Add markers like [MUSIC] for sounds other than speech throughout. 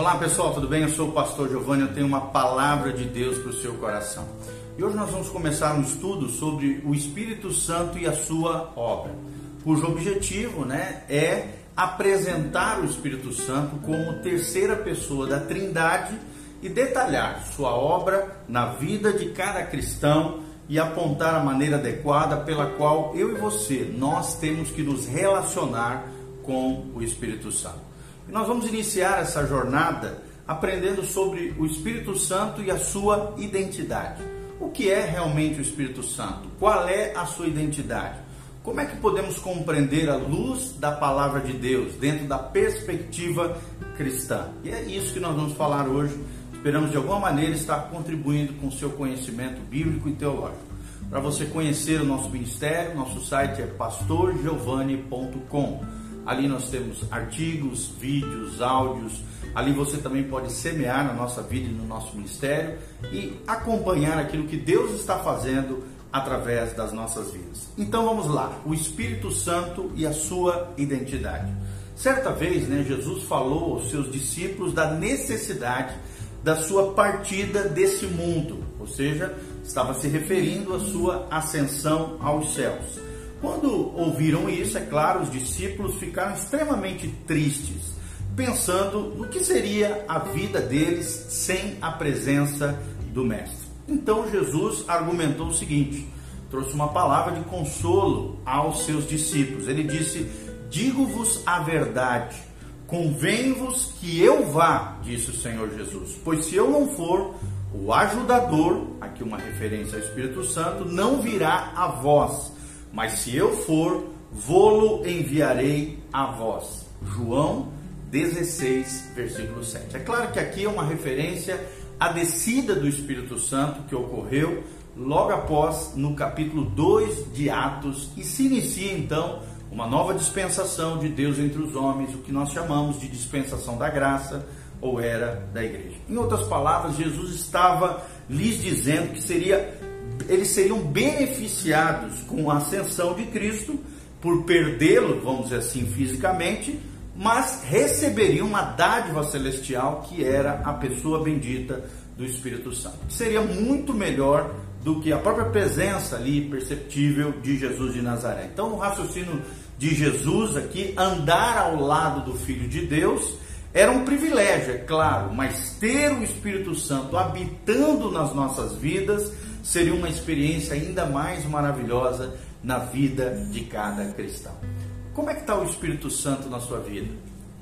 Olá pessoal, tudo bem? Eu sou o pastor Giovanni, eu tenho uma palavra de Deus para o seu coração. E hoje nós vamos começar um estudo sobre o Espírito Santo e a sua obra, cujo objetivo né, é apresentar o Espírito Santo como terceira pessoa da Trindade e detalhar sua obra na vida de cada cristão e apontar a maneira adequada pela qual eu e você, nós temos que nos relacionar com o Espírito Santo. E nós vamos iniciar essa jornada aprendendo sobre o Espírito Santo e a sua identidade. O que é realmente o Espírito Santo? Qual é a sua identidade? Como é que podemos compreender a luz da palavra de Deus dentro da perspectiva cristã? E é isso que nós vamos falar hoje. Esperamos de alguma maneira estar contribuindo com o seu conhecimento bíblico e teológico. Para você conhecer o nosso ministério, nosso site é pastorgiovanni.com. Ali nós temos artigos, vídeos, áudios. Ali você também pode semear na nossa vida e no nosso ministério e acompanhar aquilo que Deus está fazendo através das nossas vidas. Então vamos lá, o Espírito Santo e a sua identidade. Certa vez, né, Jesus falou aos seus discípulos da necessidade da sua partida desse mundo, ou seja, estava se referindo à sua ascensão aos céus. Quando ouviram isso, é claro, os discípulos ficaram extremamente tristes, pensando no que seria a vida deles sem a presença do Mestre. Então Jesus argumentou o seguinte: trouxe uma palavra de consolo aos seus discípulos. Ele disse: Digo-vos a verdade, convém-vos que eu vá, disse o Senhor Jesus, pois se eu não for, o ajudador, aqui uma referência ao Espírito Santo, não virá a vós, mas se eu for, vou-lo enviarei a vós. João 16, versículo 7. É claro que aqui é uma referência à descida do Espírito Santo que ocorreu logo após no capítulo 2 de Atos e se inicia então uma nova dispensação de Deus entre os homens, o que nós chamamos de dispensação da graça ou era da igreja. Em outras palavras, Jesus estava lhes dizendo que seria eles seriam beneficiados com a ascensão de Cristo por perdê-lo, vamos dizer assim, fisicamente, mas receberiam uma dádiva celestial que era a pessoa bendita do Espírito Santo. Seria muito melhor do que a própria presença ali perceptível de Jesus de Nazaré. Então, o raciocínio de Jesus aqui, andar ao lado do Filho de Deus, era um privilégio, é claro, mas ter o Espírito Santo habitando nas nossas vidas seria uma experiência ainda mais maravilhosa na vida de cada cristão. Como é que está o Espírito Santo na sua vida?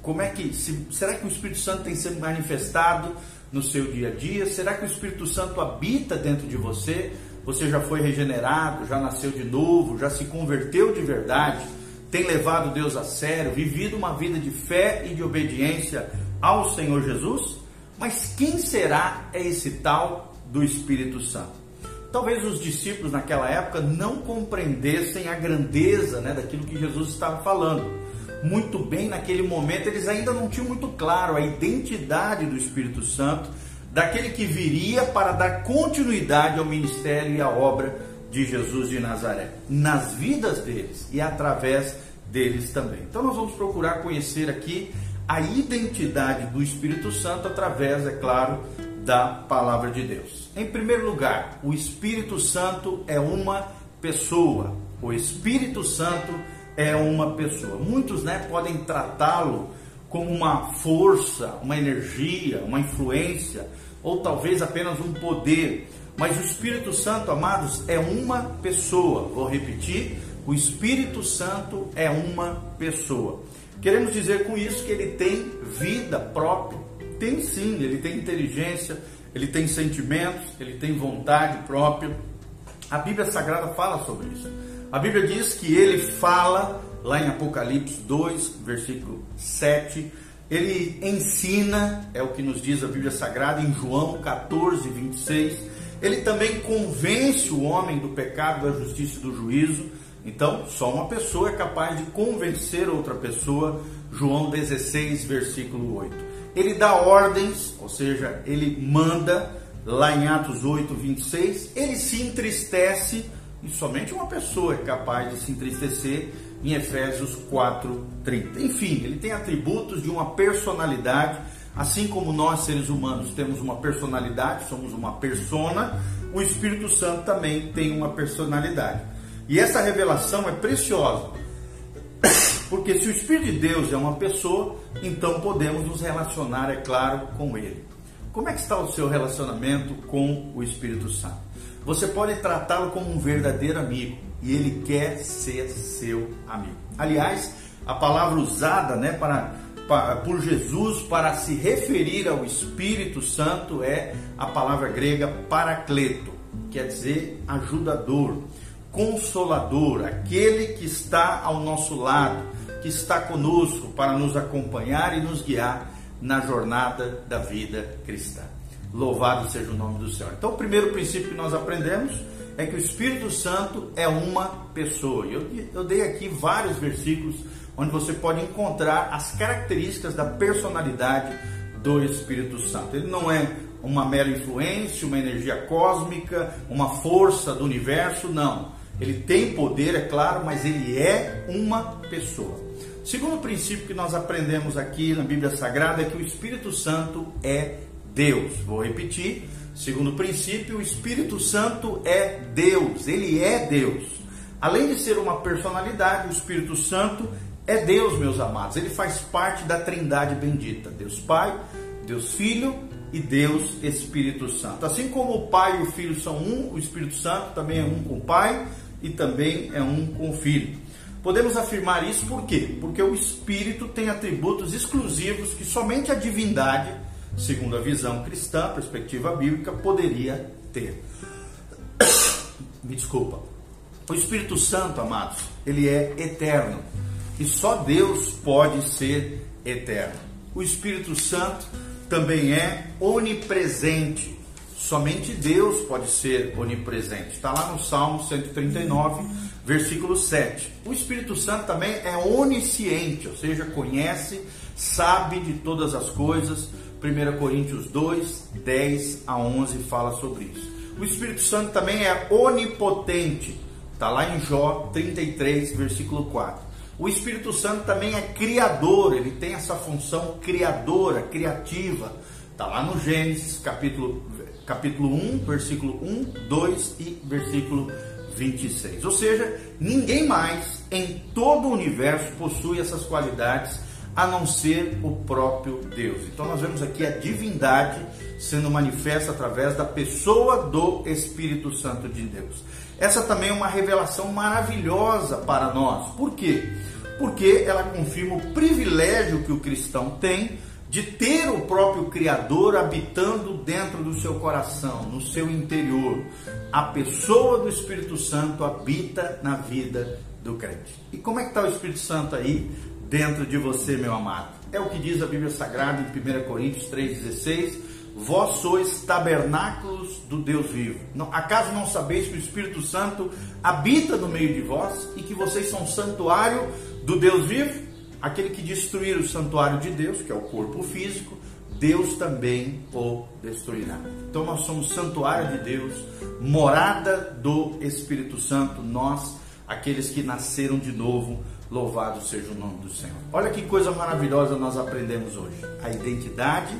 Como é que se, será que o Espírito Santo tem sido manifestado no seu dia a dia? Será que o Espírito Santo habita dentro de você? Você já foi regenerado, já nasceu de novo, já se converteu de verdade, tem levado Deus a sério, vivido uma vida de fé e de obediência ao Senhor Jesus? Mas quem será esse tal do Espírito Santo? Talvez os discípulos naquela época não compreendessem a grandeza né, daquilo que Jesus estava falando muito bem naquele momento, eles ainda não tinham muito claro a identidade do Espírito Santo, daquele que viria para dar continuidade ao ministério e à obra de Jesus de Nazaré, nas vidas deles e através deles também. Então nós vamos procurar conhecer aqui a identidade do Espírito Santo através, é claro, da palavra de Deus. Em primeiro lugar, o Espírito Santo é uma pessoa. O Espírito Santo é uma pessoa. Muitos né, podem tratá-lo como uma força, uma energia, uma influência, ou talvez apenas um poder. Mas o Espírito Santo, amados, é uma pessoa. Vou repetir: o Espírito Santo é uma pessoa. Queremos dizer com isso que ele tem vida própria. Tem sim, ele tem inteligência, ele tem sentimentos, ele tem vontade própria. A Bíblia Sagrada fala sobre isso. A Bíblia diz que ele fala, lá em Apocalipse 2, versículo 7, ele ensina, é o que nos diz a Bíblia Sagrada, em João 14, 26. Ele também convence o homem do pecado, da justiça e do juízo. Então, só uma pessoa é capaz de convencer outra pessoa. João 16, versículo 8. Ele dá ordens, ou seja, ele manda, lá em Atos 8, 26. Ele se entristece e somente uma pessoa é capaz de se entristecer em Efésios 4:30. Enfim, ele tem atributos de uma personalidade Assim como nós, seres humanos, temos uma personalidade, somos uma persona, o Espírito Santo também tem uma personalidade. E essa revelação é preciosa, porque se o Espírito de Deus é uma pessoa, então podemos nos relacionar, é claro, com ele. Como é que está o seu relacionamento com o Espírito Santo? Você pode tratá-lo como um verdadeiro amigo e ele quer ser seu amigo. Aliás, a palavra usada, né, para por Jesus para se referir ao Espírito Santo é a palavra grega paracleto, quer dizer ajudador, consolador, aquele que está ao nosso lado, que está conosco para nos acompanhar e nos guiar na jornada da vida cristã. Louvado seja o nome do Senhor. Então, o primeiro princípio que nós aprendemos é que o Espírito Santo é uma pessoa. Eu, eu dei aqui vários versículos onde você pode encontrar as características da personalidade do Espírito Santo. Ele não é uma mera influência, uma energia cósmica, uma força do universo, não. Ele tem poder, é claro, mas ele é uma pessoa. Segundo princípio que nós aprendemos aqui na Bíblia Sagrada é que o Espírito Santo é Deus. Vou repetir. Segundo princípio, o Espírito Santo é Deus, ele é Deus. Além de ser uma personalidade, o Espírito Santo é Deus, meus amados. Ele faz parte da Trindade bendita: Deus Pai, Deus Filho e Deus Espírito Santo. Assim como o Pai e o Filho são um, o Espírito Santo também é um com o Pai e também é um com o Filho. Podemos afirmar isso por quê? Porque o Espírito tem atributos exclusivos que somente a divindade, segundo a visão cristã, perspectiva bíblica, poderia ter. [COUGHS] Me desculpa. O Espírito Santo, amados, ele é eterno e só Deus pode ser eterno. O Espírito Santo também é onipresente. Somente Deus pode ser onipresente. Está lá no Salmo 139, versículo 7. O Espírito Santo também é onisciente, ou seja, conhece, sabe de todas as coisas. 1 Coríntios 2, 10 a 11 fala sobre isso. O Espírito Santo também é onipotente. Está lá em Jó 33, versículo 4. O Espírito Santo também é criador, ele tem essa função criadora, criativa. Está lá no Gênesis, capítulo, capítulo 1, versículo 1, 2 e versículo 26. Ou seja, ninguém mais em todo o universo possui essas qualidades a não ser o próprio Deus. Então nós vemos aqui a divindade sendo manifesta através da pessoa do Espírito Santo de Deus. Essa também é uma revelação maravilhosa para nós. Por quê? porque ela confirma o privilégio que o cristão tem de ter o próprio Criador habitando dentro do seu coração, no seu interior. A pessoa do Espírito Santo habita na vida do crente. E como é que está o Espírito Santo aí dentro de você, meu amado? É o que diz a Bíblia Sagrada em 1 Coríntios 3,16. Vós sois tabernáculos do Deus vivo. Acaso não sabeis que o Espírito Santo habita no meio de vós e que vocês são santuário do Deus vivo, aquele que destruir o santuário de Deus, que é o corpo físico, Deus também o destruirá. Então nós somos santuário de Deus, morada do Espírito Santo, nós, aqueles que nasceram de novo, louvado seja o nome do Senhor. Olha que coisa maravilhosa nós aprendemos hoje. A identidade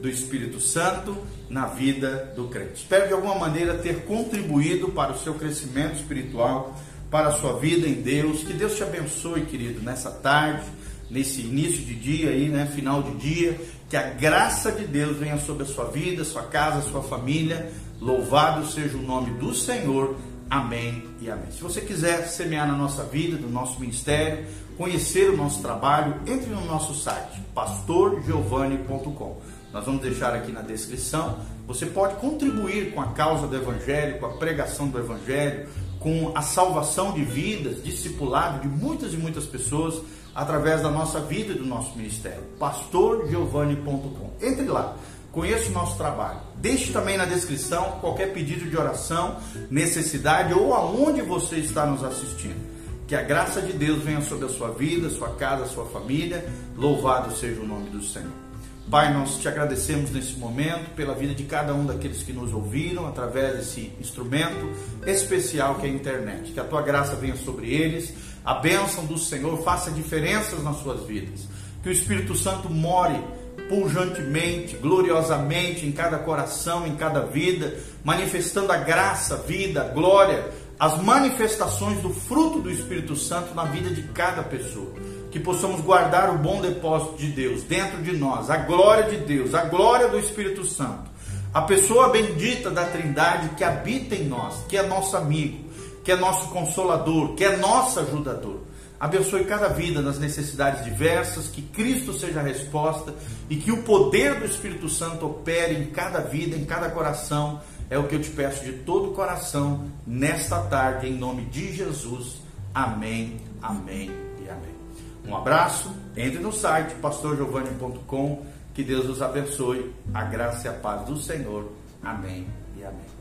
do Espírito Santo na vida do crente. Espero de alguma maneira ter contribuído para o seu crescimento espiritual para a sua vida em Deus. Que Deus te abençoe, querido, nessa tarde, nesse início de dia aí, né, final de dia. Que a graça de Deus venha sobre a sua vida, sua casa, sua família. Louvado seja o nome do Senhor. Amém e amém. Se você quiser semear na nossa vida, no nosso ministério, conhecer o nosso trabalho, entre no nosso site pastorgiovanni.com. Nós vamos deixar aqui na descrição. Você pode contribuir com a causa do Evangelho, com a pregação do Evangelho, com a salvação de vidas, discipulado de muitas e muitas pessoas através da nossa vida e do nosso ministério. pastorgiovanni.com. Entre lá, conheça o nosso trabalho. Deixe também na descrição qualquer pedido de oração, necessidade ou aonde você está nos assistindo. Que a graça de Deus venha sobre a sua vida, sua casa, sua família. Louvado seja o nome do Senhor. Pai, nós te agradecemos nesse momento pela vida de cada um daqueles que nos ouviram através desse instrumento especial que é a internet. Que a tua graça venha sobre eles, a bênção do Senhor faça diferenças nas suas vidas. Que o Espírito Santo more pujantemente, gloriosamente em cada coração, em cada vida, manifestando a graça, vida, a glória, as manifestações do fruto do Espírito Santo na vida de cada pessoa. Que possamos guardar o bom depósito de Deus dentro de nós, a glória de Deus, a glória do Espírito Santo, a pessoa bendita da Trindade que habita em nós, que é nosso amigo, que é nosso consolador, que é nosso ajudador. Abençoe cada vida nas necessidades diversas, que Cristo seja a resposta e que o poder do Espírito Santo opere em cada vida, em cada coração. É o que eu te peço de todo o coração nesta tarde, em nome de Jesus. Amém, amém e amém. Um abraço, entre no site pastorgiovanni.com. Que Deus os abençoe. A graça e a paz do Senhor. Amém e amém.